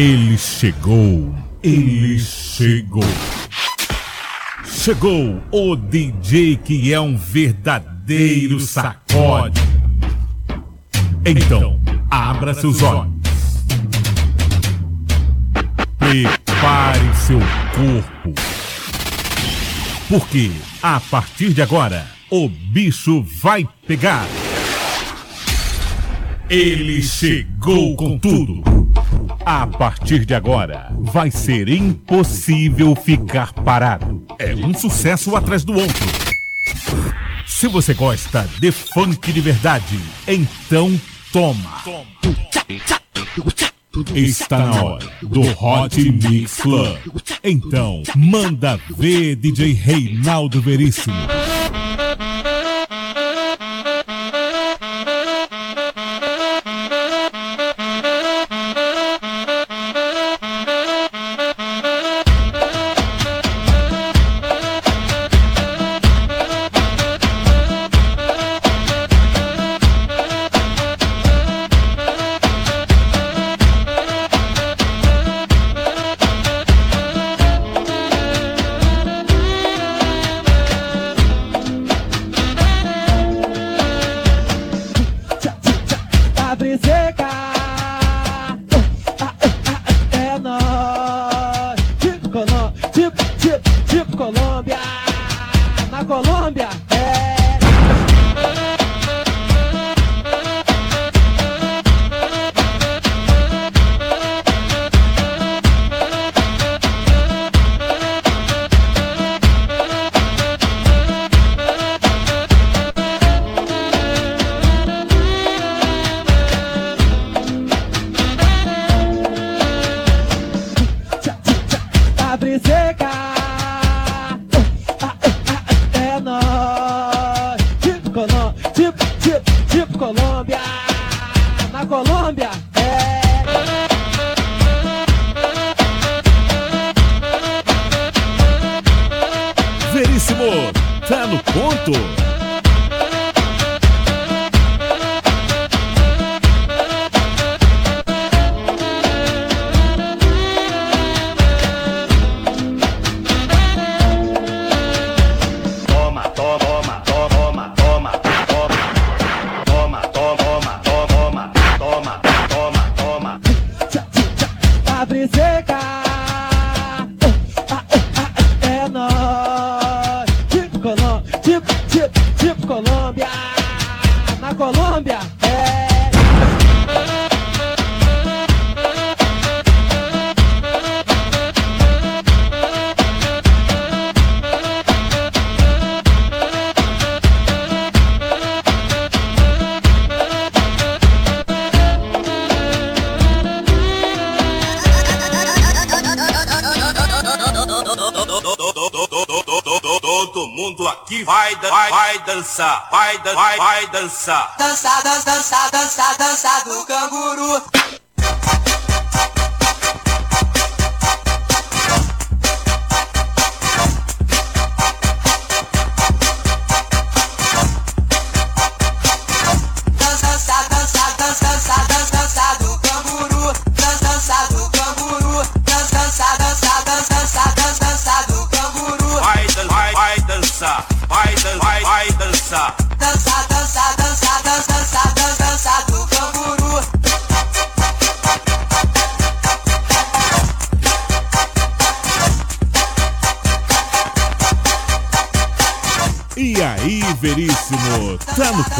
Ele chegou, ele chegou. Chegou o DJ que é um verdadeiro sacode. Então, abra seus olhos. Prepare seu corpo. Porque, a partir de agora, o bicho vai pegar. Ele chegou com tudo. A partir de agora, vai ser impossível ficar parado. É um sucesso atrás do outro. Se você gosta de funk de verdade, então toma. Está na hora do Hot Mix Club. Então, manda ver DJ Reinaldo Veríssimo.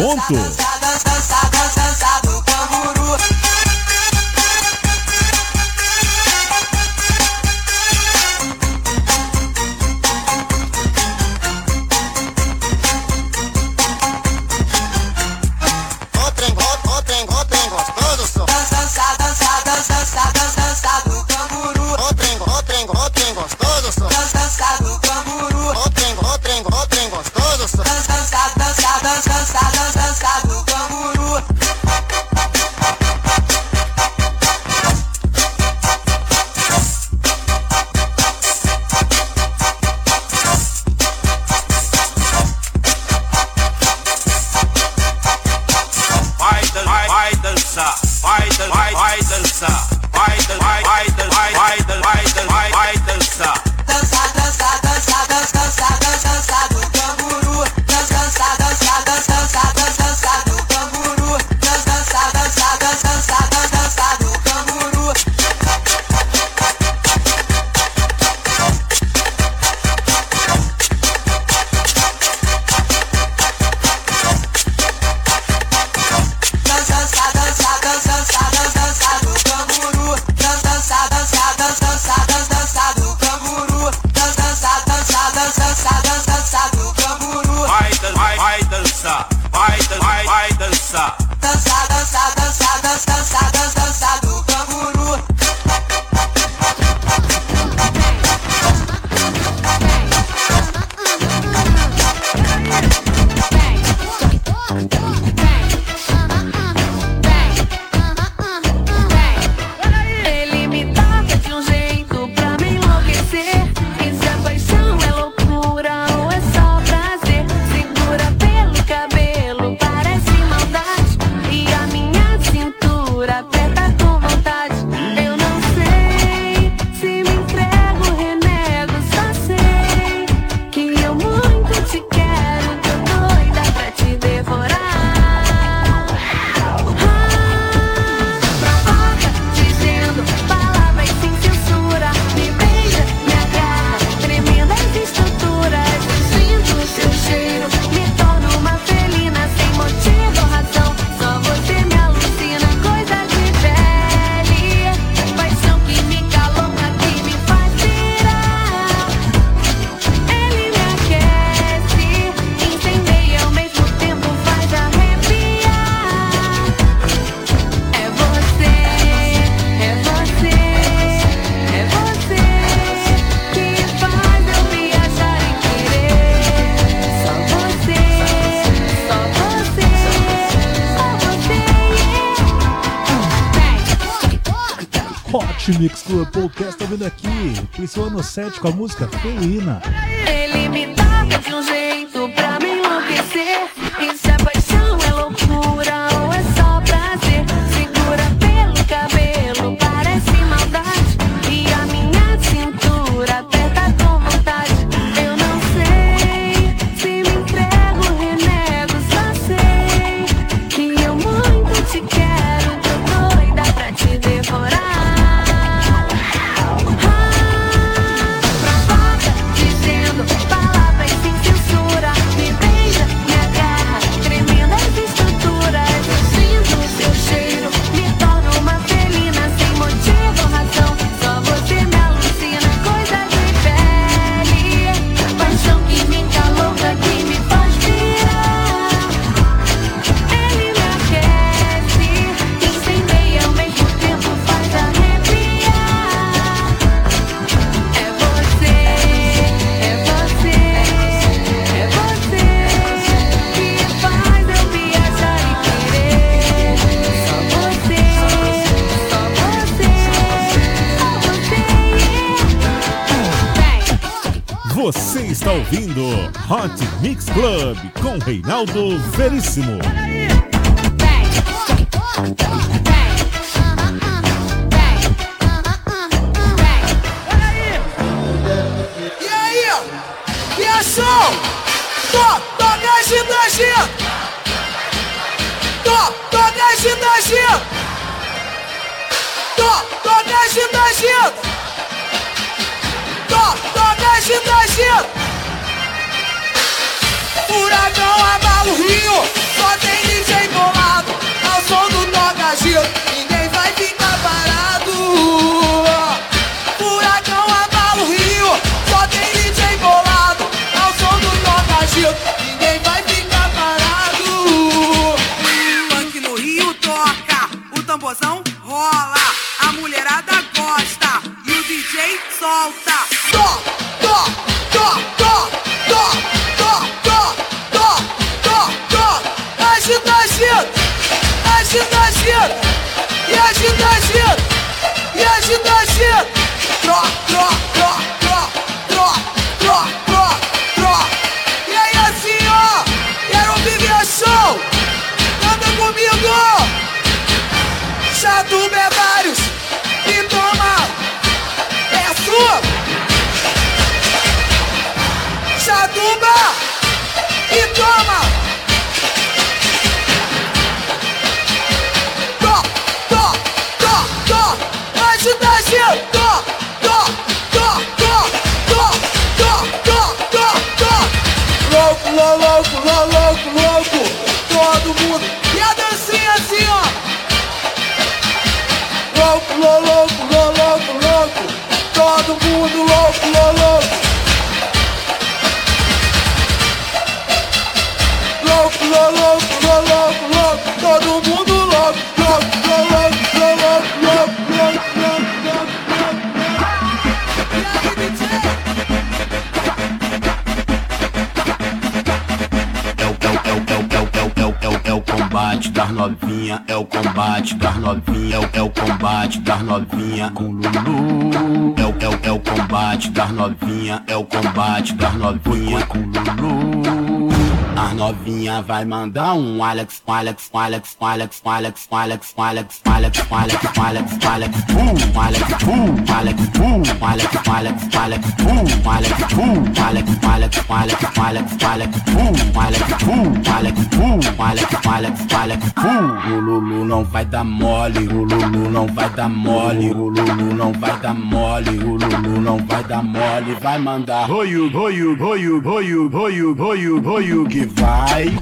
desconto. Hot Mix Club Podcast, tá vindo aqui, Cristiano 7 com a música felina. Ele me dá Hot Mix Club com Reinaldo Veríssimo. E aí? E ação? Top, top, desce, desce! Top, top, desce, desce! Top, top, desce, desce! Top, top, desce, desce! Furacão abala o rio, só tem DJ bolado. Ao som do toca giro, ninguém vai ficar parado. Furacão abala o rio, só tem DJ bolado. Ao som do toca giro, ninguém vai ficar parado. Aqui no rio toca, o tamborzão rola, a mulherada gosta e o DJ solta. Só. Cierra. todo mundo louco, louco. Louco, louco, louco, louco, louco, todo mundo das novinha, é o combate das novinha, é o, é o combate das novinha com Lulu. É o, é o, é o combate das novinha, é o combate das novinha com Lulu. As novinha vai mandar um Alex, Alex, Alex, Alex, Alex, Alex, Alex, Alex, Alex, Alex, Alex, boom, Alex, boom, Alex, boom, Alex, Alex, Alex, boom, Alex, boom, Alex, Alex, Alex, Alex, Alex, boom, Alex, boom, Alex, boom, Alex, Alex, Alex, boom. O Lulu não vai dar mole, o Lulu não vai dar mole, o Lulu não vai dar mole, o Lulu não vai dar mole, vai mandar. Roiu, roiu, roiu, roiu, roiu, roiu, roiu que vai,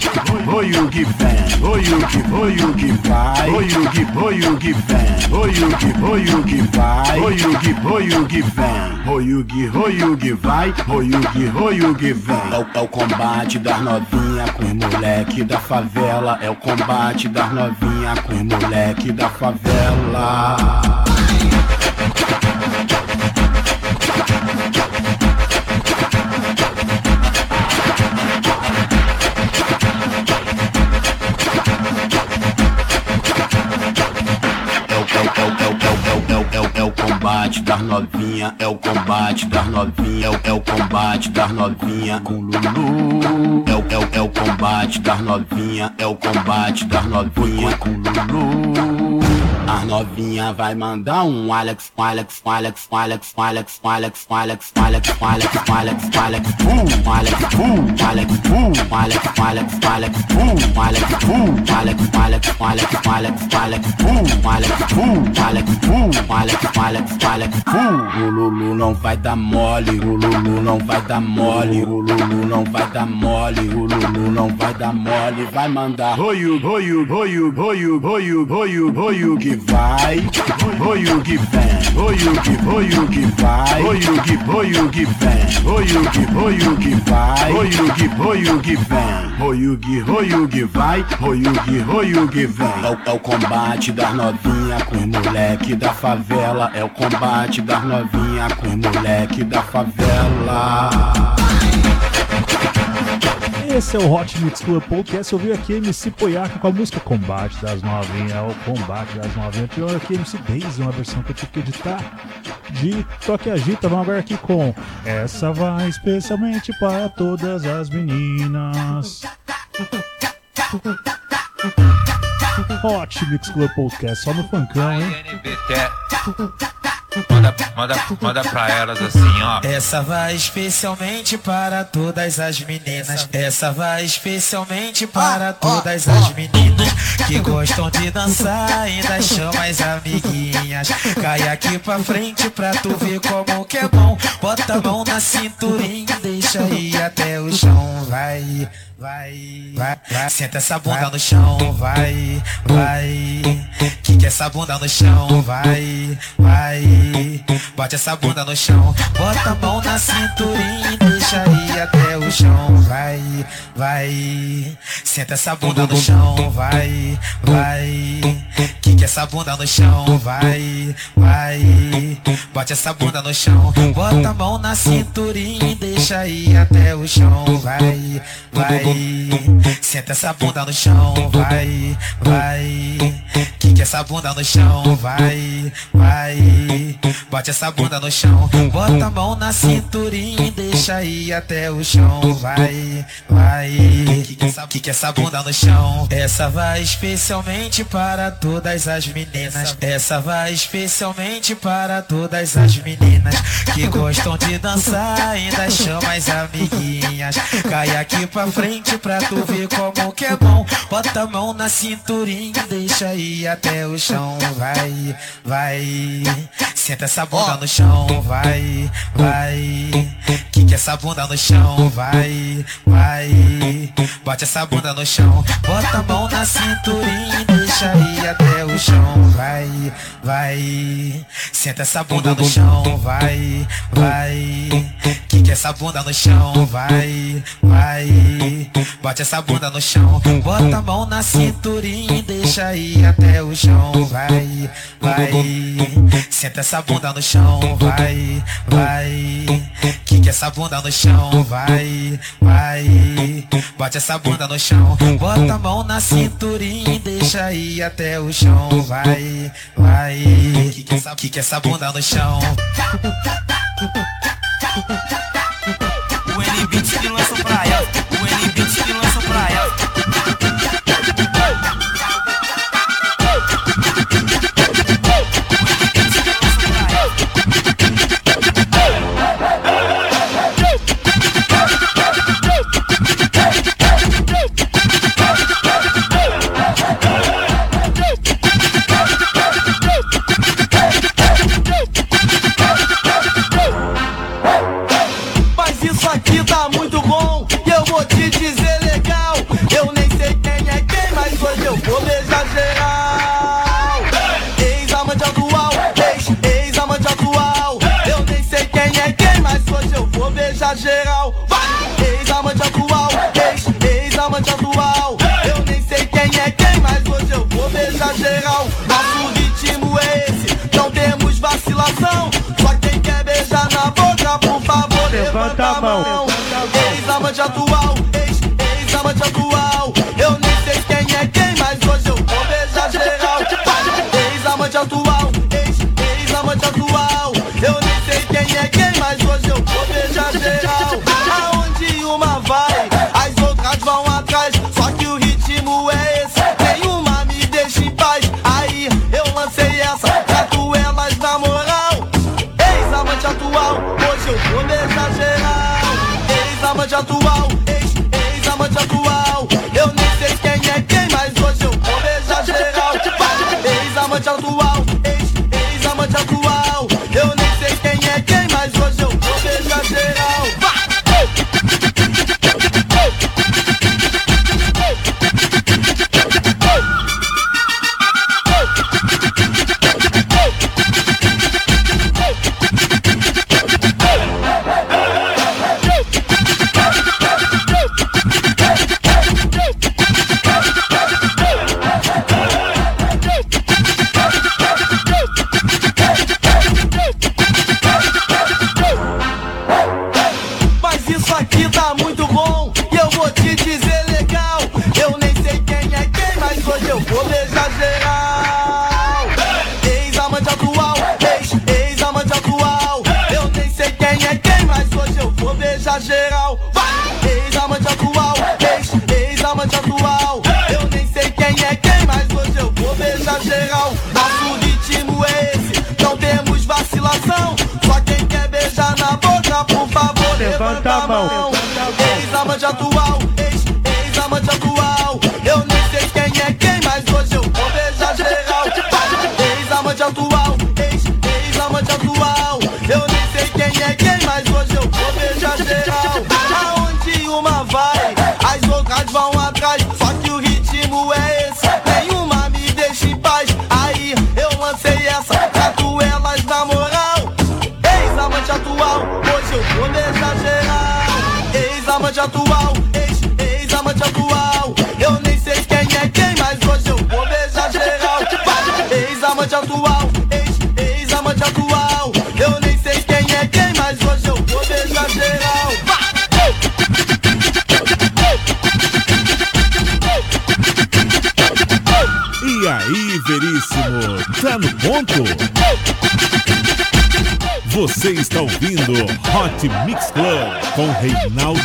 roiu que vem, roiu que, roiu que vai, roiu que, roiu que vem, roiu que, roiu que vai, roiu que, roiu que vem, roiu que, roiu que vai, roiu que, roiu que vem. É o, é o combate das novinha com os moleque da favela, é o combate das novinha com os moleque da favela. Combate das novinha, é o combate das novinha, é o, é o combate das novinha com Lulu. É o, é o, é o combate das novinha, é o combate das novinha com Lulu. As novinha vai mandar um Alex, Alex, Alex, Alex, Alex, Alex, Alex, Alex, Alex, Alex, Alex, boom, Alex, boom, Alex, boom, Alex, Alex, Alex, boom, Alex, boom, Alex, Alex, Alex, Alex, Alex, boom, Alex, boom, Alex, boom, Alex, Alex, Alex, boom. O Lulu não vai dar mole, o Lulu não vai dar mole, o Lulu não vai dar mole, o Lulu não vai dar mole, vai mandar. Roiu, roiu, roiu, roiu, roiu, roiu, roiu que vai, oi o que vem, oi o que, oi o que vai, oi o que, oi o que vem, oi o que, oi o que vai, oi o que, oi o que vem, oi o que, oi o que vai, oi é o que, oi o que vem. É o combate das novinha com moleque da favela, é o combate das novinha com moleque da favela. Esse é o Hot Mix Club Podcast. Eu vi aqui MC Poiaca com a música Combate das Novinhas. É o Combate das Novinhas. Eu aqui MC Daisy, uma versão que eu tive que editar de Toque Agita. Vamos agora aqui com Essa vai especialmente para todas as meninas. Hot Mix Club Podcast, só no funkão, hein? Manda, manda, manda pra elas assim, ó. Essa vai especialmente para todas as meninas. Essa vai especialmente para todas as meninas que gostam de dançar, ainda chama as amiguinhas. Cai aqui pra frente pra tu ver como que é bom. Bota a mão na cinturinha, deixa ir até o chão. Vai, vai, vai, vai. Senta essa bunda no chão, vai, vai. Quica essa bunda no chão, vai, vai. day. Bote essa bunda no chão, bota a mão na cinturinha, deixa ir até o chão, vai, vai. Senta essa bunda no chão, vai, vai. Quica essa bunda no chão, vai, vai. Bote essa bunda no chão, bota a mão na cinturinha, deixa ir até o chão, vai, vai. Senta essa bunda no chão, vai, vai. Quica essa bunda no chão, vai, vai. Bote essa bunda no chão, bota a mão na cinturinha, deixa ir até o chão, vai, vai. Quica essa, quica essa bunda no chão. Essa vai especialmente para todas as meninas. Essa vai especialmente para todas as meninas que gostam de dançar, ainda chama as amiguinhas. Cai aqui pra frente pra tu ver como que é bom. Bota a mão na cinturinha, deixa ir até o chão, vai, vai. Senta essa bunda no chão, vai, vai. Quica essa bunda no chão, vai, vai. Bote essa bunda no chão, bota a mão na cinturinha, deixa ir até o chão. Vai, vai. Senta essa bunda no chão. Vai, vai. Quica essa bunda no chão. Vai, vai. Bote essa bunda no chão. Bota a mão na cinturinha e deixa ir até o chão. Vai, vai. Senta essa bunda no chão. Vai, vai. Quica essa bunda no chão. Vai, vai. Bote essa bunda no chão. Bota a mão na cinturinha e deixa ir até o chão. Vai, vai. Quica essa, quica essa bunda no chão. Geral. Vai! Ex-amante atual, ex, ex-amante atual. Eu nem sei quem é quem, mas hoje eu vou beijar geral. Nosso ritmo é esse, não temos vacilação. Só quem quer beijar na boca, por favor, levanta a mão. Ex-amante atual, ex, eu vou beijar geral. Ex-amante atual, Ex-amante atual, ex, ex-amante atual. Eu nem sei quem é quem, mas hoje eu vou beijar geral. Ex-amante atual, ex, ex-amante atual. Eu nem sei quem é quem, mas hoje eu vou beijar geral. E aí, Veríssimo, tá no ponto? Você está ouvindo Hot Mix Club com Reinaldo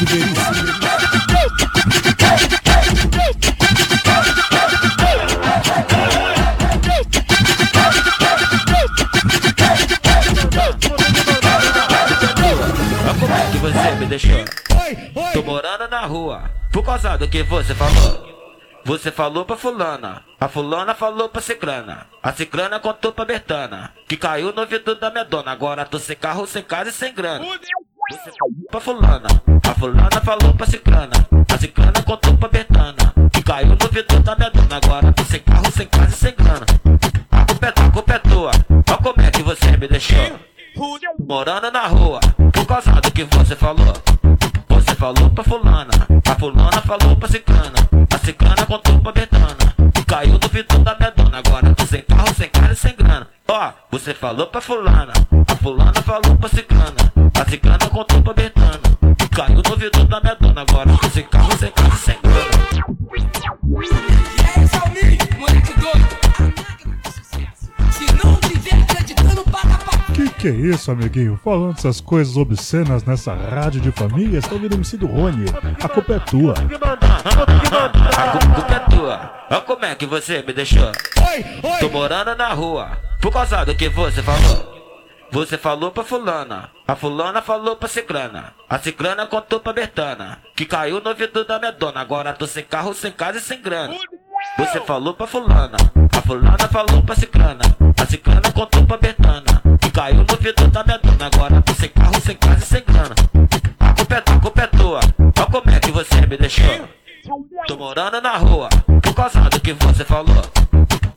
como é que você me deixou. Tô morando na rua. Por causa do que você falou. Você falou pra fulana. A fulana falou pra ciclana. A ciclana contou pra Bertana. Que caiu no ouvido da minha dona. Agora tô sem carro, sem casa e sem grana. Você falou pra fulana. A fulana falou pra ciclana. A ciclana contou pra Bertana. Que caiu no ouvido da minha dona. Agora tô sem carro, sem casa e sem grana. A culpa é tua, a culpa é tua. Olha como é que você me deixou. Morando na rua, por causa do que você falou. Você falou pra fulana, a fulana falou pra ciclana. Ciclana contou pra betana. Caiu no vidro da minha dona, agora tô sem carro, sem cara e sem grana. Ó, você falou pra fulana, a fulana falou pra ciclana. A ciclana contou pra betana. Caiu no vidro da minha dona, agora tô sem carro, sem cara Que que é isso, amiguinho? Falando essas coisas obscenas nessa rádio de família, você tá ouvindo o MC do Rony. A culpa é tua. A culpa é tua. Olha como é que você me deixou. Tô morando na rua, por causa do que você falou. Você falou pra fulana, a fulana falou pra ciclana. A ciclana contou pra Bertana, que caiu no vidro da minha dona. Agora tô sem carro, sem casa e sem grana. Você falou pra fulana, a fulana falou pra ciclana. A ciclana contou pra Bertana, caiu no vidro da minha dona. Agora tô sem carro, sem casa e sem grana. A culpa é tua, a culpa é tua. Olha como é que você me deixou. Tô morando na rua, por causa do que você falou.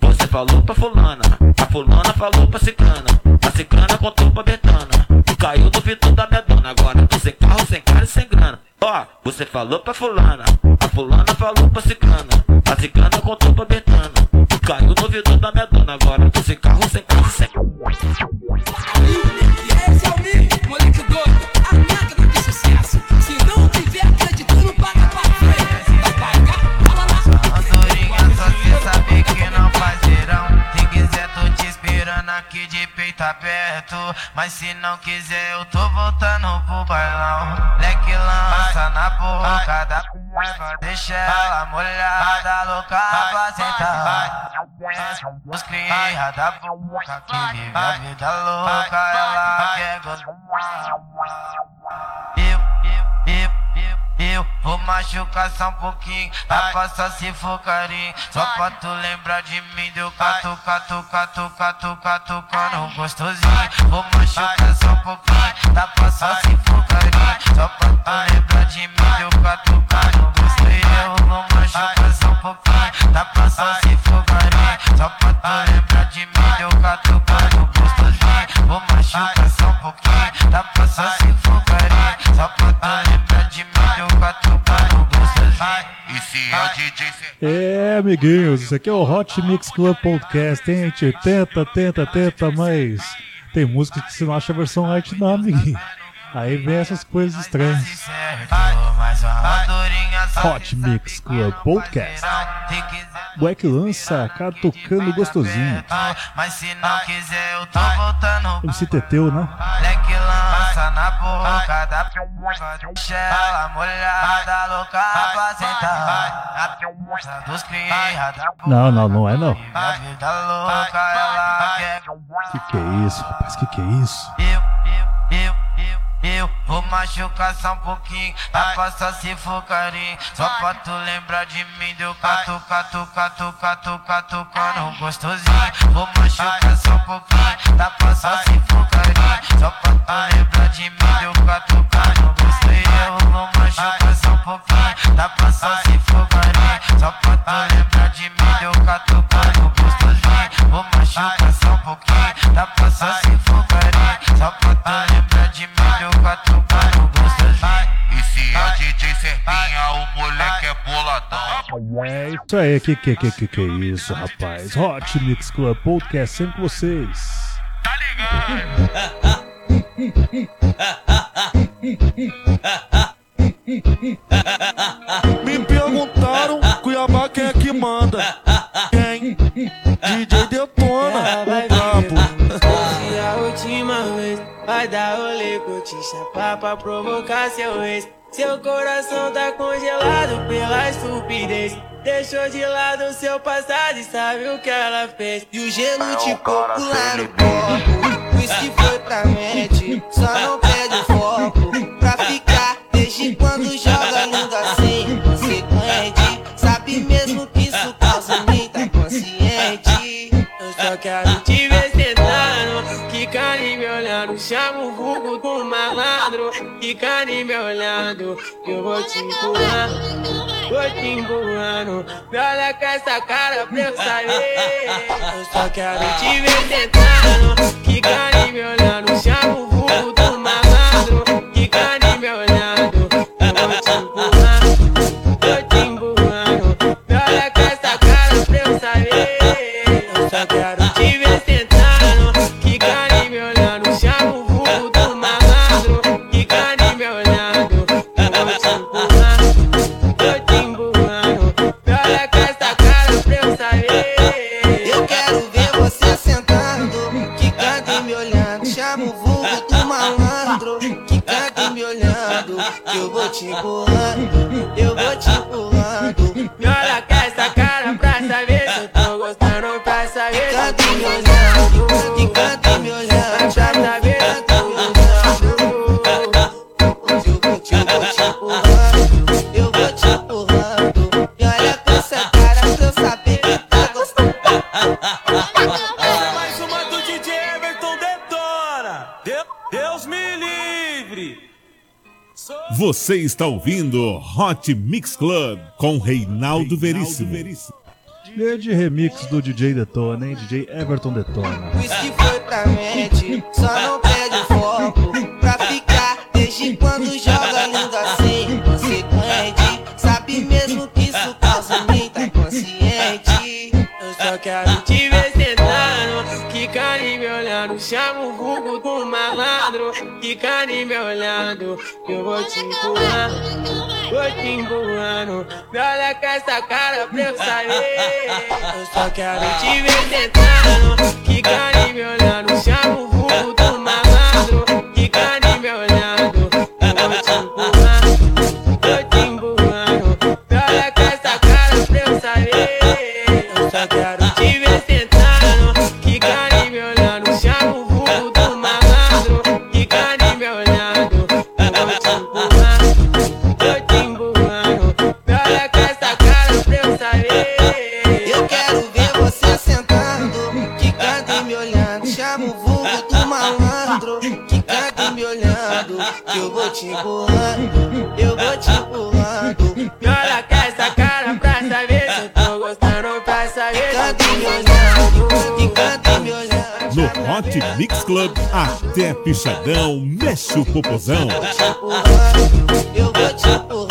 Você falou pra fulana, a fulana falou pra ciclana. A ciclana contou pra betana. Caiu no vidro da minha dona, agora tô sem carro, sem cara e sem grana. Ó, você falou pra fulana, a fulana falou pra ciclana. A ciclana contou pra betana. Caiu no vidro da minha dona, agora tô sem carro, sem casa e sem Esse Mas se não quiser, eu tô voltando pro bailão. Leque lança na boca da deixa ela molhada, louca pra. Os cria da boca que vive a vida louca, ela quer gostar. Eu, eu, eu, eu, vou machucar só um pouquinho, dá pra só se for carinho. Só pra tu lembrar de mim, deu catu, catu, catu, catu, catucando gostosinho. Vou machucar só um pouquinho, dá pra só se for carinho. Só pra tu lembrar de mim, deu catucando gostosinho. Eu vou machucar só um pouquinho, amiguinhos, isso aqui é o Hot Mix Club Podcast. Tem, a gente tenta, tenta, tenta, mas tem música que você não acha a versão light, não, amiguinho. Aí vem essas coisas estranhas. Hot Mix Club Podcast. Black lança catucando gostosinho. Mas se não quiser, eu tô voltando. MC Teteu, né? Leque lança na boca da p***, deixa ela molhada, louca pra sentar. Dos cria Não, não, não é não. Que que é isso, rapaz? Que que é isso? eu, eu, eu, eu, vou machucar só um pouquinho, pra só se for carinho. Só pra tu lembrar de mim, deu catu, catu, catu, catu, catucando gostosinho. Vou machucar só um pouquinho, pra só se for carinho. Só pra tu lembrar de mim, deu catucando gostosinho. Eu vou machucar só um pouquinho, pra só se for carinho. Só pra tu lembrar de mim, deu catucando gostosinho. Vou machucar só um pouquinho, dá pra só se for carinho. Só pra tu lembrar de mim, deu catucando gostosinho. E se é DJ Serpinha, o moleque é boladão. É isso aí, que que que que que é isso, rapaz? Hot Mix Club Podcast sempre com vocês. Me perguntaram, Cuiabá quem é que manda? Chapar pra provocar seu ex. Seu coração tá congelado pela estupidez. Deixou de lado seu passado e sabe o que ela fez. E o gelo de coco lá no copo. Whisky foi pra mente, só não perde o foco. Pra ficar, desde quando joga Ficando e me olhando, que eu vou te empurrar. Vou te empurrando. Me olha com essa cara pra eu saber. Eu só quero te ver tentando. Ficando e me olhando, chama o vulgo do malandro. Ficando e me olhando, eu vou te empurrar. Eu vou te empurrando, eu vou te empurrando. Me olha com essa cara pra saber se eu tô gostando. Pra saber se eu tô e me olhando, quicando Você está ouvindo Hot Mix Club com Reinaldo Veríssimo. Grande remix do DJ Detona, hein? DJ Everton Detona. Whisky foi pra mente, só não perde o foco Pra ficar desde quando joga lindo assim Consequente, sabe mesmo que isso causa muita consciente Eu só quero te ver sentando, quicando e me olhando. Chama o vulgo do malandro, quicando e me olhando. Que eu vou te empurrar, vou te empurrando. Me olha com essa cara pra eu saber. Eu só quero te ver sentando, quicando e me olhando. Chama o vulgo Que eu vou te empurrando, eu vou te empurrando. Me olha com essa cara pra saber se eu tô gostando, pra saber se eu me tô e me olhando No Hot Mix Club, até pichadão, mexe o popozão. Eu vou te empurrando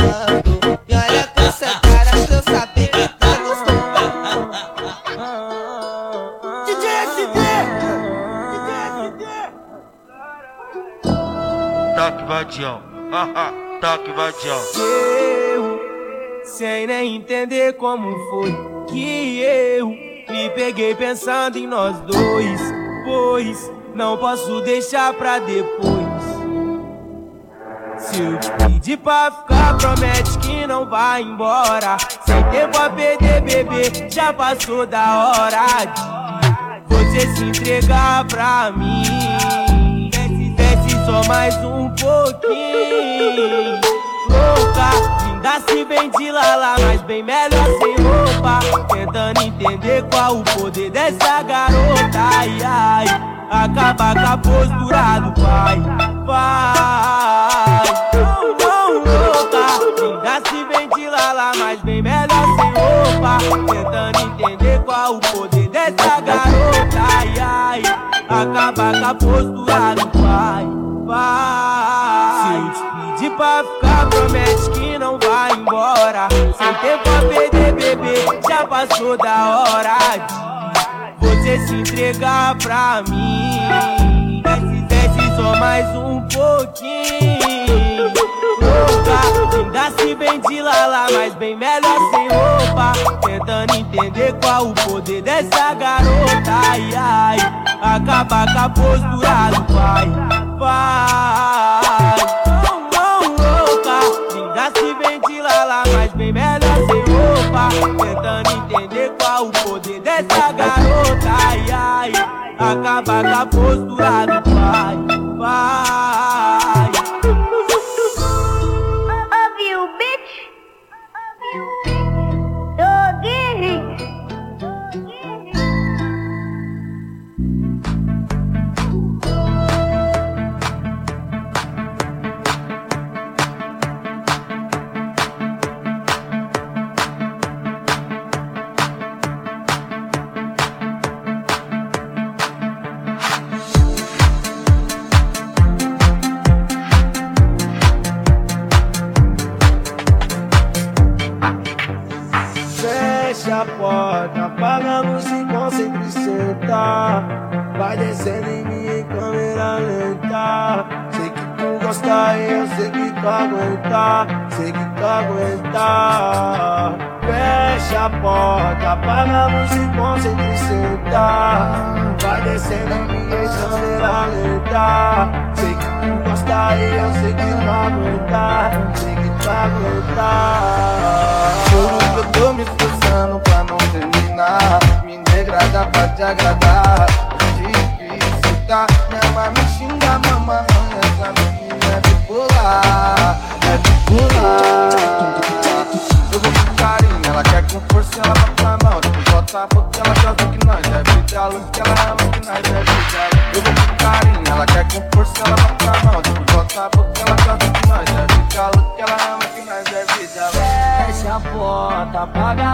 vadião, haha, toque vadião. Eu, sem nem entender como foi que eu me peguei pensando em nós dois, pois não posso deixar pra depois. Se eu te pedir pra ficar, promete que não vai embora. Sem tempo a perder, bebê, já passou da hora de você se entregar pra mim. Desce, só mais um pouquinho. Louca, linda se de lala, mas bem melhor sem roupa. Tentando entender qual o poder dessa garota. Ai, ai, acaba com a postura do pai. Vai, não, não, louca. Linda se de lala, mas bem melhor sem roupa. Tentando entender qual o poder dessa garota. Ai, ai, acaba com a postura do pai. Vai, se pedir pra ficar, promete que não vai embora. Sem tempo a perder, bebê, já passou da hora de você se entregar pra mim. Desce, desce só mais um pouquinho. Louca, linda se vem de lala, mas bem melhor sem roupa. Tentando entender qual o poder dessa garota. Ai, ai, acaba com a postura do pai. Vai, não, não, louca. Linda se lala, mas bem melhor sem roupa. Tentando entender qual o poder dessa garota. Ai, ai, acaba com a postura do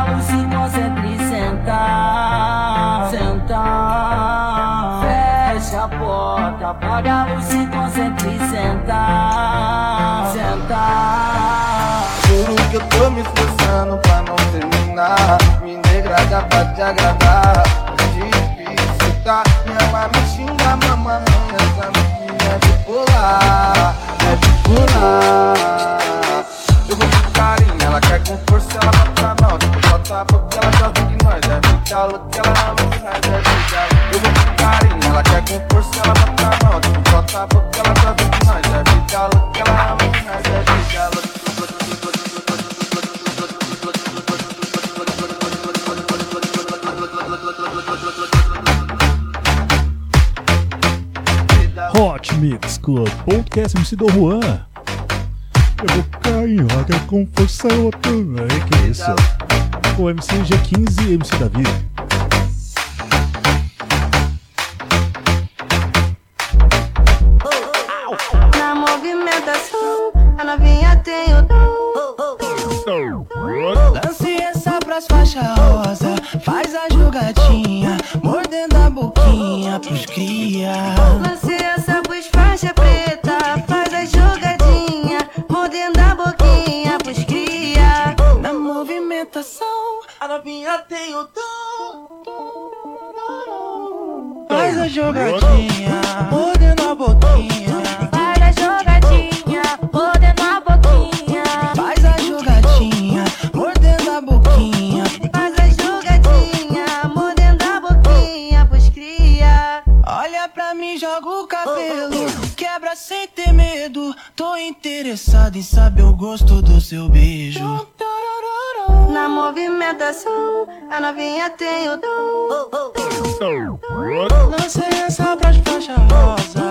apaga a luz e concentra e senta. Senta. Fecha a porta, apaga a luz e concentra e senta. Senta. Juro que eu tô me esforçando pra não terminar. Me degrada pra te agradar. Difícil tá, minha mãe me xinga, mamãe. Essa menina é bipolar, é bipolar. Eu vou com carinho, ela quer com força, ela vai pra mão safa porque ela de nós. É ficar ela ama é. Eu vou com carinho, ela quer com força, ela vai pra nós. Só tá porque ela gosta de nós. É ficar ela ama nós, é ficar. Hot Mix Club Podcast MC do Juan. Eu vou cair, olha com força, eu também, que isso. O MC G15 e MC Davi. Jogadinha, mordendo a boquinha. Faz a jogadinha, mordendo a boquinha. Faz a jogadinha, mordendo a boquinha. Faz a jogadinha, mordendo a boquinha pros cria. Olha pra mim, joga o cabelo, quebra sem ter medo. Tô interessado em saber o gosto do seu beijo. Na movimentação, a novinha tem o dom. Lancei essa pras faixa rosa,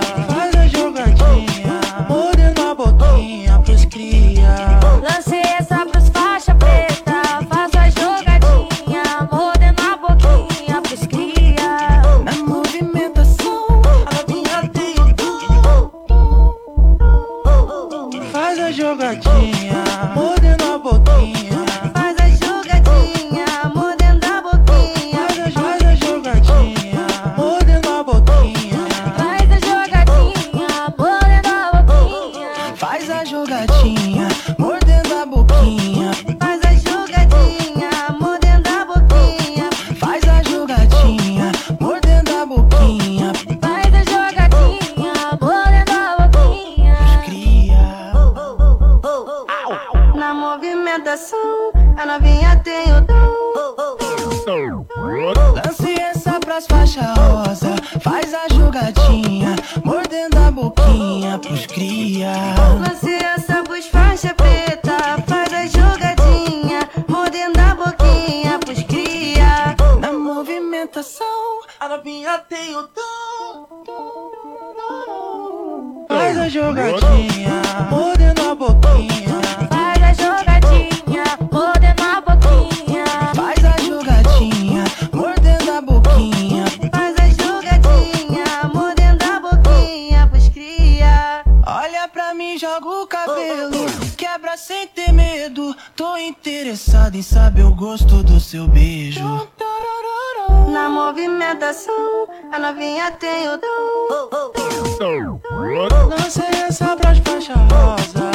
interessado em saber o gosto do seu beijo. Na movimentação, a novinha tem o dom. Lancei essa pras faixa rosa,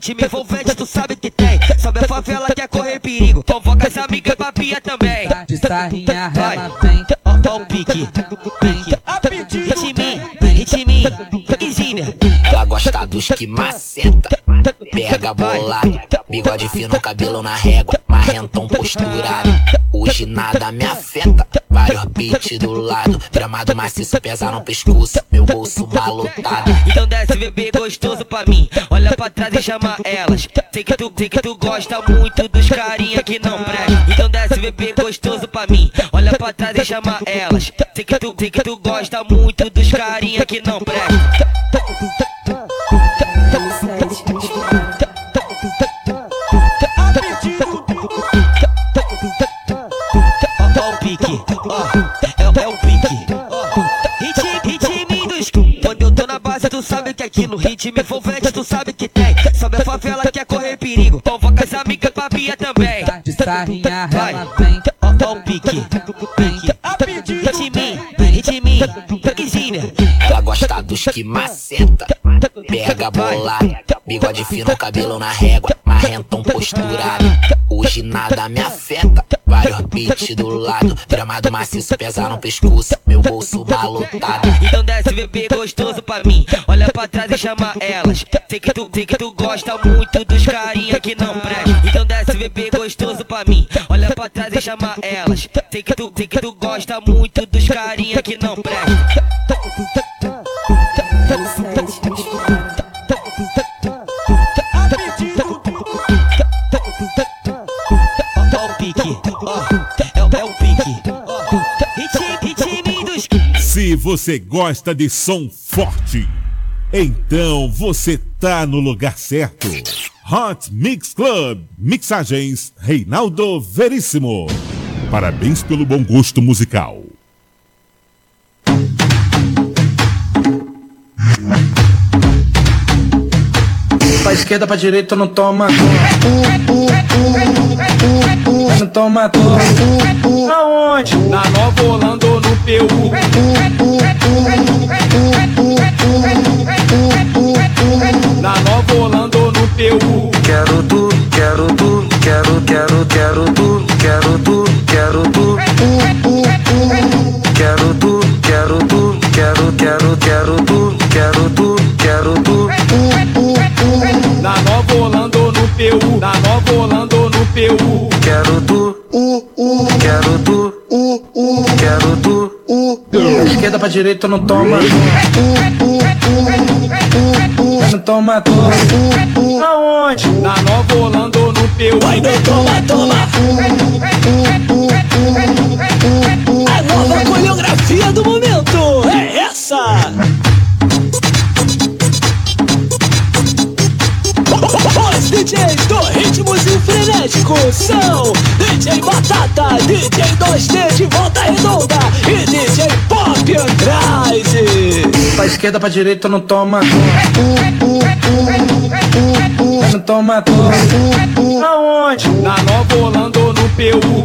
ritmo envolvente, tu sabe que tem. Sobe a favela, quer correr perigo. Convoca as amigas pra pia também. De sarrinha, ela vem. Ó o pique, pique. Ritminho, ritminho, piquezinho. Ela gosta dos que maceta, pega bolado, bigode fino, cabelo na régua, marrentão posturado. Hoje nada me afeta, vários beats do lado, gramado maciço, pesa no pescoço, meu bolso malotado. Então desce bebê gostoso pra mim. Olha pra trás e chama elas. Sei que tu, sei que tu gosta muito dos carinha que não presta. Então desce bebê gostoso pra mim. Olha pra trás e chama elas. Sei que tu, sei que tu gosta muito dos carinha que não presta. Ó o pique, ó, é, é o pique. Tu sabe que aqui no ritmo envolvente, tu sabe que tem. Sobe a favela, quer correr perigo. Convoca as amigas pra pia também. De sarrinha, ela vem. Ó o pique, pique. Ritminho, ritminho, piquezinho. Ela gosta dos que maceta, pega bolado, bigode fino, cabelo na régua, marrentão posturado. Hoje nada me afeta, vários beats do lado, gramado maciço, pesa no pescoço, meu bolso malotado. Então desce bebê gostoso pra mim. Olha pra trás e chama elas. Sei que tu, sei que tu gosta muito dos carinha que não presta. Então desce bebê gostoso pra mim. Olha pra trás e chama elas. Sei que tu, sei que tu gosta muito dos carinha que não presta. Pique, é, é o pique. Ritmo dos Se você gosta de som forte, então você tá no lugar certo. Hot Mix Club, mixagens Reinaldo Veríssimo. Parabéns pelo bom gosto musical. Pra esquerda, pra direita, não toma. Não toma toma. Aonde? Na Nova Holanda ou no PU? Na Nova Holanda ou no PU? Quero tu, quero tu, Quero tu, u, u. Quero tu, u, u. Quero tu, u, u. Esquerda pra direita não toma. U, u, u, u, u. Não toma tu. Aonde? Na Nova Holanda ou no Peu. Vai, não toma, toma. U, u. Frenéticos são DJ Batata, DJ 2D de Volta Redonda e DJ Pop Andrade. Pra esquerda pra direita não toma. Não toma toma. Aonde? Na Nova Holanda ou no PU?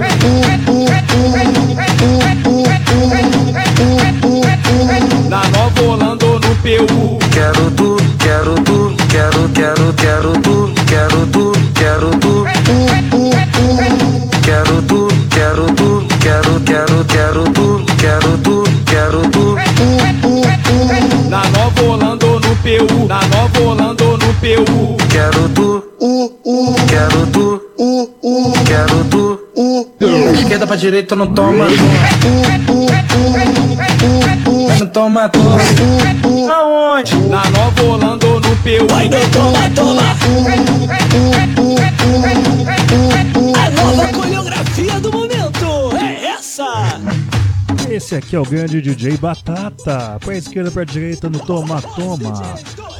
Na Nova Holanda ou no PU? Quero tu, quero tu, quero, quero, quero tu, quero tu, quero tu. eu quero tu, u, u, quero tu, u, u, quero tu, u, u. Esquerda pra direita não toma, u, u, u, u, não toma, toma, u, u. Aonde? Na Nova Holanda ou no Peru? Vai, não toma, toma, u, u, u, u. Esse aqui é o grande DJ Batata. Pra esquerda, pra direita, no Toma Toma.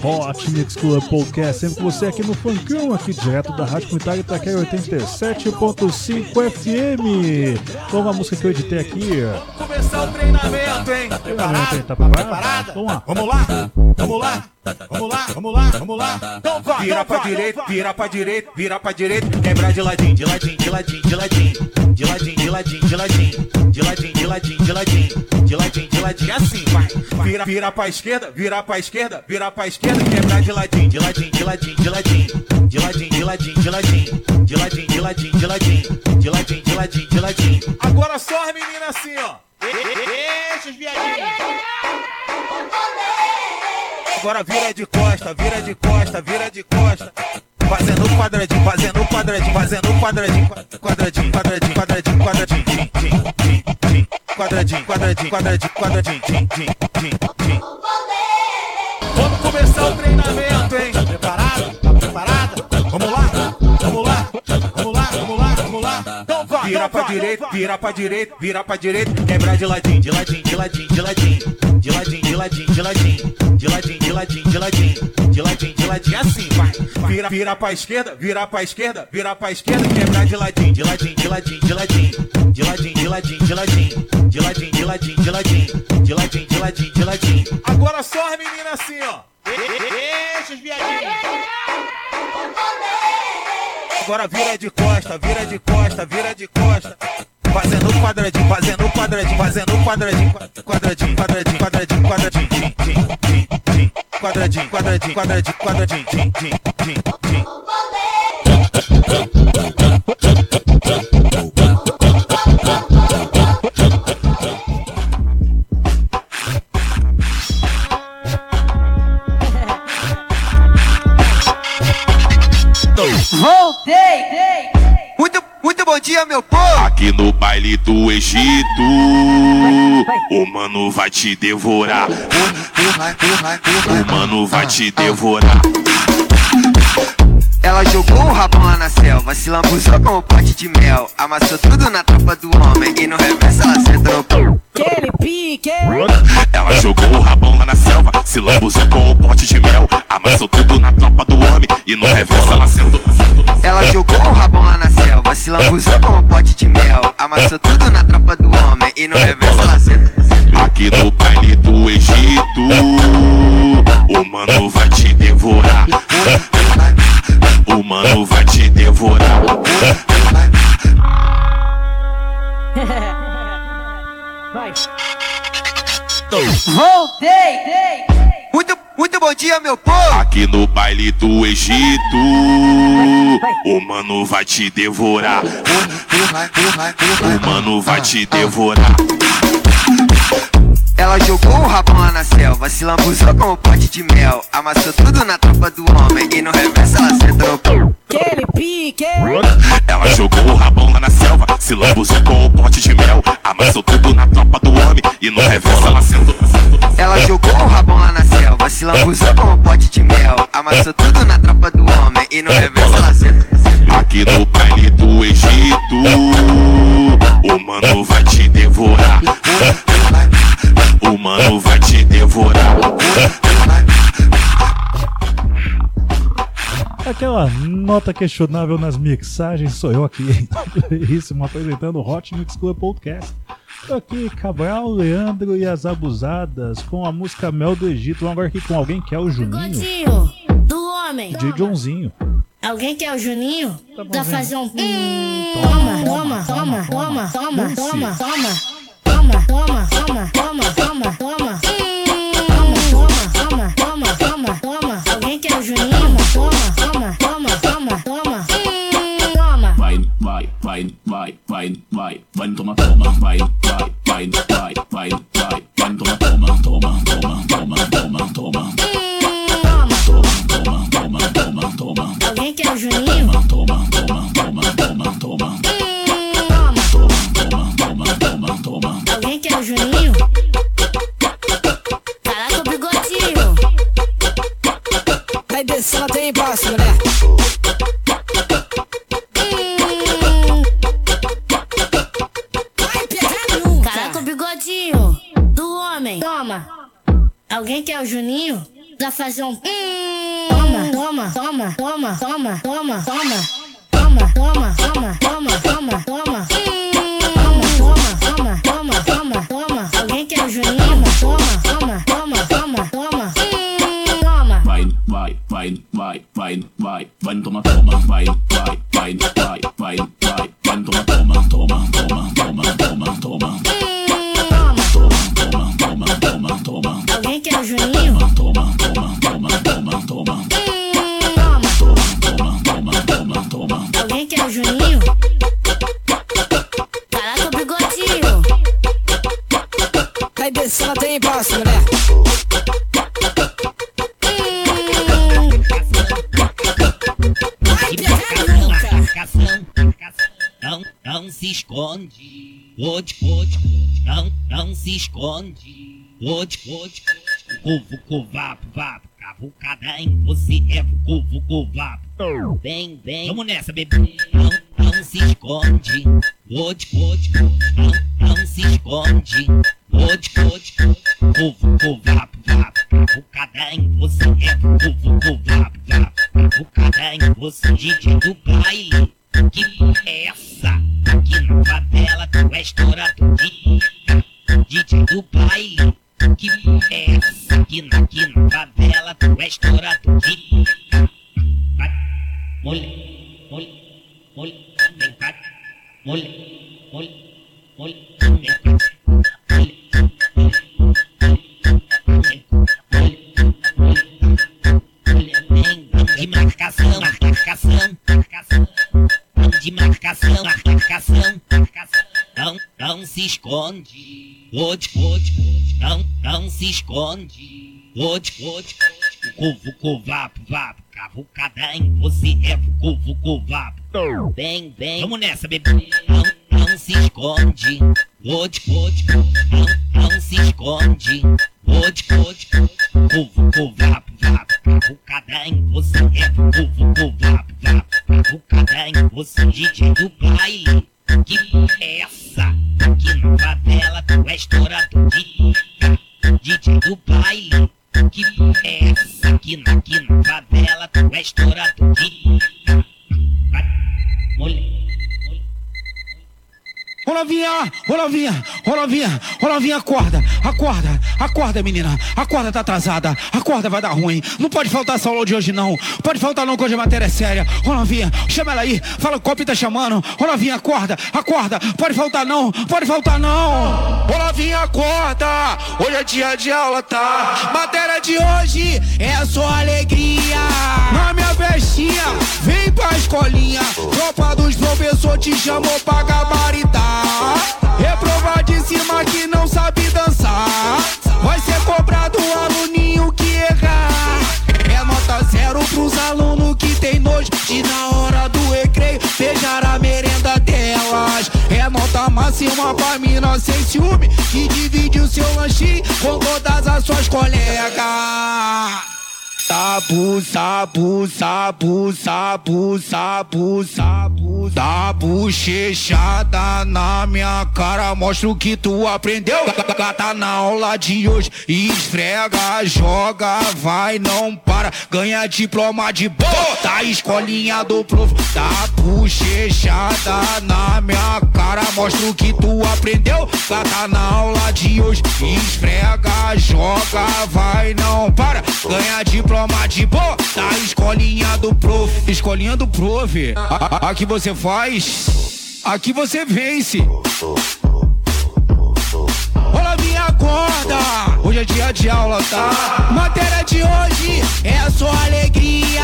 Hot Mix Club Podcast. Sempre com você aqui no Funkão, aqui direto da Rádio Comunitária Itaquera 87.5 FM. Vamos a música que eu editei aqui. Começar o treinamento, hein? Preparado? Tá preparado? Vamos lá. Vamos lá, vamos lá, vamos lá, vamos lá, vamos lá. Então vai, Vira então pra vai, direita, então vai. vira pra direita, vira pra direita, quebra de ladinho, de ladinho, de ladinho, de ladinho, de ladinho, de ladinho, de ladinho, de ladinho, de ladinho, de ladinho, de ladinho, de ladinho, assim, vai. Vira, vira pra esquerda, vira pra esquerda, vira pra esquerda, quebrar de ladinho, de ladinho, de ladinho, de ladinho. De ladinho, de ladinho, de ladinho. De ladinho, de ladinho, de ladinho. De ladinho, de ladinho, de ladinho. Agora só as meninas assim, ó. Deixa os viadinhos. Agora vira de costa, vira de costa, vira de costa. Fazendo quadradinho, fazendo quadradinho, fazendo quadradinho, quadradinho, quadradinho, quadradinho, quadradinho, quadradinho, quadradinho, quadradinho, quadradinho. Vamos começar o treinamento, hein? Preparado? Tá preparada? Vamos lá? Vamos lá? Vira então pra direita, então vira pra direita, vira pra direita, quebra de ladinho, de ladinho, de ladinho, de ladinho, de ladinho, de ladinho, de ladinho, de ladinho, de ladinho, de ladinho, de ladinho, de ladinho, assim, vai. Vira, vira pra esquerda, vira pra esquerda, vira pra esquerda, quebra de ladinho, de ladinho, de ladinho, de ladinho, de ladinho, de ladinho, de ladinho, de ladinho, de ladinho, de ladinho, de ladinho, de ladinho, de ladinho. Agora só as meninas assim, ó. Deixa os viadinhos. Agora vira de costa, vira de costa, vira de costa. Fazendo quadradinho, fazendo quadradinho, fazendo quadradinho, quadradinho, quadradinho, quadradinho, quadradinho, quadradinho, quadradinho, quadradinho, quadradinho, tim. Muito, muito bom dia, meu povo! Aqui no baile do Egito, o mano vai te devorar. O mano vai te devorar. Ela jogou o rabão lá na selva, se lambuzou com o pote de mel. Amassou tudo na tropa do homem e no reverso ela sentou. Aquele pique! Ela jogou o rabão lá na selva, se lambuzou com o pote de mel. Amassou tudo na tropa do homem e no reverso ela sentou. Ela jogou o rabão lá na selva, se lambuzou com o pote de mel. Amassou tudo na tropa do homem e no reverso ela sentou. Aqui no baile do Egito, o mano vai te devorar. O mano vai te devorar. Vai! Voltei! Muito, muito bom dia, meu povo! Aqui no baile do Egito, o mano vai te devorar. O mano vai te devorar. Ela jogou o rabão lá na selva, se lambuzou com o pote de mel. Amassou tudo na tropa do homem e no reverso ela sentou. Aquele pique! Ela jogou o rabão lá na selva, se lambuzou com o pote de mel. Amassou tudo na tropa do homem e no reverso ela sentou. Ela jogou o rabão lá na selva, se lambuzou com o pote de mel. Amassou tudo na tropa do homem e no reverso ela sentou. Aqui no baile do Egito, o mano vai te devorar. Mano vai te devorar. Aquela nota questionável nas mixagens sou eu aqui, isso, apresentando o Hot Mix Club Podcast. Tô aqui, Cabral, Leandro e as Abusadas com a música Mel do Egito. Vamos agora aqui com alguém que é o Juninho, Godinho, do homem. DJ Johnzinho. Alguém quer o Juninho? Pra vendo. fazer um. Toma, toma, toma, toma, toma, toma, toma. Toma, vai, vai, vai, vai, vai, vai, toma, toma, toma, toma, toma. Até embaixo, mulher. Caraca, o bigodinho do homem. Toma. Alguém quer o Juninho? Pra fazer um. Toma, toma, toma, toma, toma, toma, toma. Toma, toma, toma, toma, toma, toma. Toma, vai, vai, vai, vai, vai, toma, toma, vai, vai, vai, vai, vai, vai, vai, toma, toma, toma, toma, toma, toma, toma. Toma, toma, toma, toma, toma, toma, toma, toma, Toma, toma, toma, toma, toma. Toma, toma, toma, toma, Alguém quer o Juninho? Caraca, bigodinho. Cai descendo até embaixo, mulher. Se esconde. Ode, ode, não, não se esconde. Ode, ode, vucu, vucu, vapo, cavucada em você é vucu, vucu, vapo. Bem, bem, vamos nessa, bebê. Não, não se esconde. Ode, ode, não, não se esconde. Ode, ode, vucu, vucu, vapo, cavucada em você é vucu, vucu, vapo, vapo. Cavucada em você, DJ do baile. Que porra é essa? Aqui na favela tu é estourador de DJ do baile. Que porra é essa? Aqui na, aqui na favela tu é estourador de Vai, mole, mole, mole, vem cá, mole, mole, mole, vem cá. De se esconde. Ode, ode, não, não se esconde. Ode, ode, vucu, vucu, vapo, vapo. Cavucada em você é vucu, vucu, vapo. Bem, bem, vamos nessa, bebê. Não, não se esconde. Ode, ode, não, não se esconde. Ode, ode, vucu, vucu, vapo, vapo. Cavucada em você é vucu, vucu, vapo, vapo. Cavucada em você, DJ do baile. Que porra é essa? Aqui na favela tu é estourador de DJ do baile. Que porra é essa? Aqui na, aqui na favela tu é estourador de Vai, ô novinha, ô novinha, acorda, acorda, acorda menina, acorda, tá atrasada, acorda, vai dar ruim, não pode faltar essa aula de hoje não, pode faltar não que hoje a matéria é séria, ô novinha, chama ela aí, fala o copo tá chamando, ô novinha, acorda, acorda, pode faltar não, pode faltar não, ô novinha, acorda, hoje é dia de aula, tá, matéria de hoje é só alegria, na minha festinha, vem pra escolinha, tropa dos professores te chamou pra gabaritar. Cima que não sabe dançar. Vai ser cobrado o aluninho que errar. É nota zero pros alunos que tem nojo de na hora do recreio beijar a merenda delas. É nota máxima pra mina sem ciúme que divide o seu lanchinho com todas as suas colegas. Sabu, sabu, sabu, sabu, sabu, sabu, dá bochechada na minha cara, mostra o que tu aprendeu. Gata na aula de hoje, esfrega, joga, vai, não para, ganha diploma de boa. Da escolinha do prof, dá bochechada na minha cara, mostra o que tu aprendeu. Gata na aula de hoje, esfrega, joga, vai, não para, ganha diploma de boa da escolinha do prof. Escolinha do prof. A- a- Aqui você faz, aqui você vence. Olha minha acorda, hoje é dia de aula, tá? Matéria de hoje é só alegria.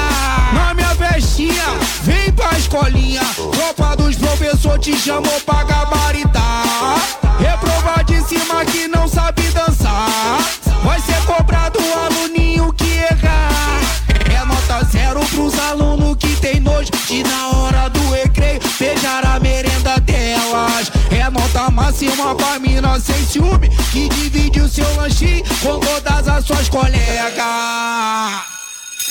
Na minha festinha, vem pra escolinha. Tropa dos professores te chamou pra gabaritar. Reprovar de cima que não sabe de na hora do recreio beijar a merenda delas. É nota máxima pra mina sem ciúme que divide o seu lanchinho com todas as suas colegas.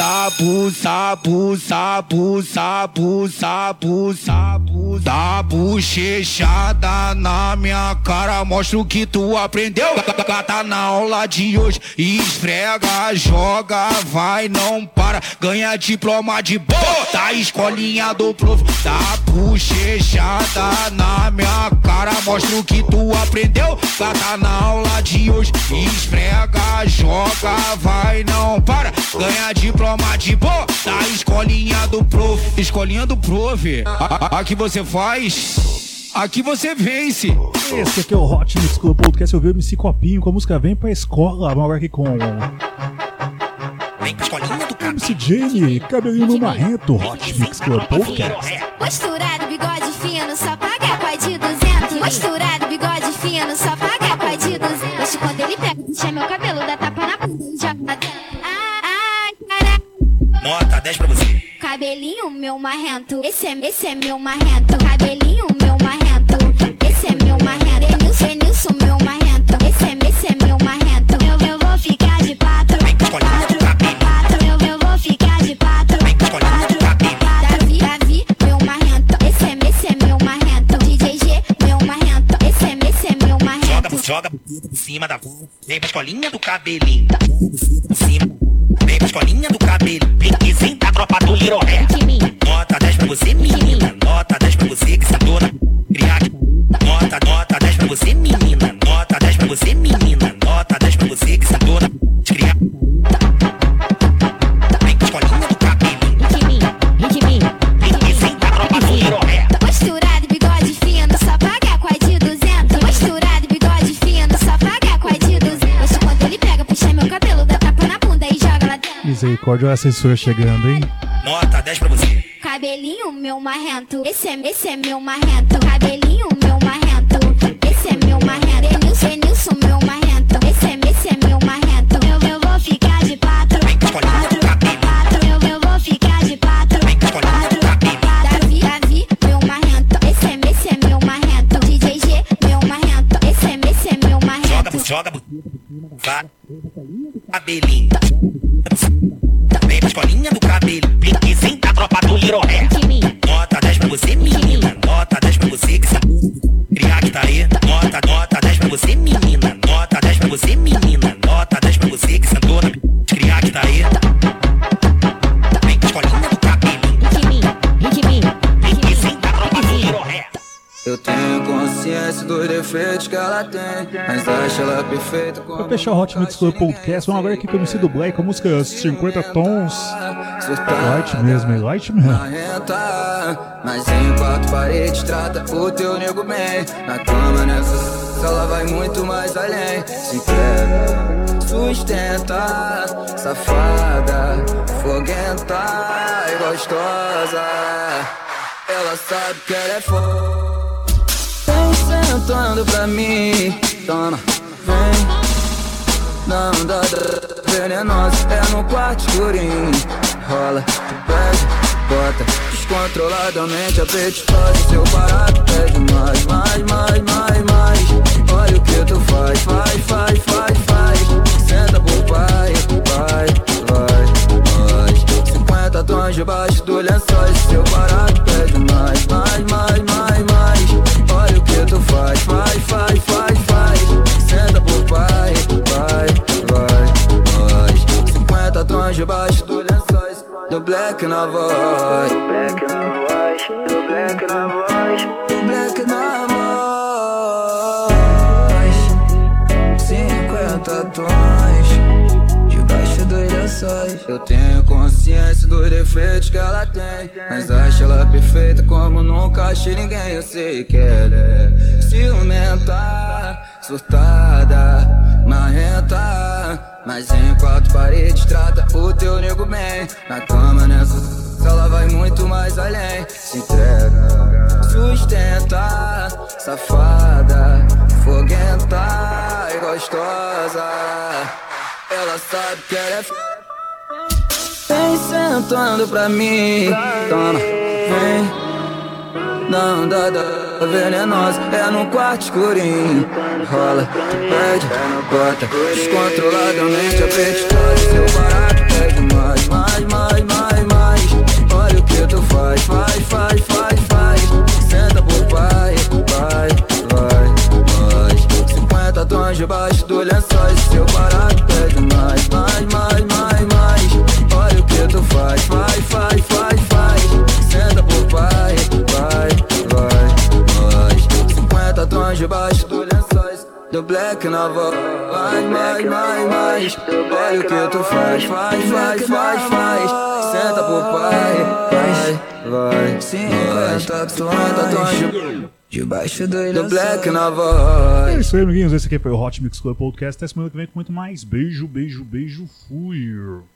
Sabu, sabu, sabu, sabu, sabu, sabu, dá bochechada na minha cara, mostra o que tu aprendeu. Gata na aula de hoje, esfrega, joga, vai, não para, ganha diploma de boa. Da escolinha do prof, dá bochechada na minha cara, mostra o que tu aprendeu. Gata na aula de hoje, esfrega, joga, vai, não para, ganha diploma de boa. Da escolinha do prof, escolinha do prof. A- a- Aqui você faz, aqui você vence. Esse aqui é o Hot Mix Club Podcast. Eu vi o MC Copinho com a música Vem Pra Escola. Vamos aqui com Vem pra escolinha do MC Jenny, cabelinho no marrento. Hot Mix Club Podcast. Posturado, bigode fino, só paga a de 200. Posturado, bigode fino, só paga a de 200. Oxe, quando ele pega Cabelinho meu marrento, esse é, esse é meu marrento. Cabelinho meu marrento, esse é meu marrento. Denilson, Denilson meu marrento, esse é, esse é meu marrento. Eu, eu vou ficar de pato, pato, pato. Eu, eu vou ficar de pato, pato, pato. Davi, Davi, meu marrento, esse é, esse é meu marrento. DJ G, meu marrento, esse é, esse é meu marrento. Joga, joga por cima da. Vem pra escolinha do cabelinho. Buceta por cima. Escolinha do cabelo. Piquezinho da tropa do Hair. Nota 10 pra você, menina. Nota 10 pra você que sentou criar. Nota, nota 10 pra você, menina. Nota 10 pra você, menina. Misericórdia, olha a censura chegando, hein? Nota 10 pra você. Cabelinho meu marrento, esse é, esse é meu marrento. Cabelinho meu marrento, esse é meu marrento. Denilson, Denilson meu marrento, esse é, esse é meu marrento. Eu, eu vou ficar de pato, pato, pato. Eu, eu vou ficar de pato, pato, pato. Davi, Davi, meu marrento, esse é, esse é meu marrento. DJ G, meu marrento, esse é, esse é meu marrento. Joga, joga a buceta por cima da vara. Cabelinho. Cabelo. Piquezinho da tropa do Hair. Nota 10 pra você, menina. Nota 10 pra você que sabe criar que tá aí. Nota, nota 10 pra você, menina. Nota 10 pra você, menina. Dos defeitos que ela tem, mas acho ela perfeita como Pra fechar o Hot Mix Club Podcast, vamos agora aqui com o MC do Black a música 50 Tons. Light mesmo, é light mesmo. Mas em quatro paredes trata o teu nego bem. Na cama nessa ela vai muito mais além. Se entrega, sustenta, safada, foguenta e gostosa. Ela sabe que ela é foda. Vem sentando pra mim, toma, vem. Não dá venenosa, é no quarto escurinho. Rola, pede, bota descontroladamente apetitosa. Seu barato pede mais, mais, mais, mais, mais. Olha o que tu faz, faz, faz, faz, faz. Senta pro pai, vai, vai, vai. 50 tons debaixo do lençóis. Seu barato pede mais, mais, mais, mais, tu faz, faz, faz, faz, faz. Senta pro pai, vai, vai, vai. 50 tons debaixo do lençóis. Do black na voz. Do black na voz. Do black na voz. Do black na voz. Eu tenho consciência dos defeitos que ela tem. Mas acho ela perfeita como nunca achei ninguém. Eu sei que ela é ciumenta, surtada, marrenta. Mas em quatro paredes trata o teu nego bem. Na cama nessa ela vai muito mais além. Se entrega, sustenta, safada, foguenta e gostosa. Ela sabe que ela é. Vem sentando pra mim, toma, vem. Não dá venenosa, é no quarto escurinho. Rola, pede, bota descontroladamente apetitosa. Seu barato pede mais, mais, mais, mais, mais. Olha o que tu faz, faz, faz, faz, faz. Senta pro pai, vai, vai, vai. 50 tons debaixo do lençóis. Seu barato pede mais, mais, mais, mais, tu faz, faz, faz, faz, faz. Senta pro pai, vai, vai, vai. 50 tons debaixo do lençóis. Do black na voz, mais, mais, mais, mais. Olha o que tu faz, faz, faz, faz, faz. Senta pro pai, vai, vai. 50 tons debaixo do. Do black na voz. É isso aí, amiguinhos. Esse aqui foi o Hot Mix Club Podcast. Até semana que vem com muito mais. Beijo, beijo, beijo. Fui.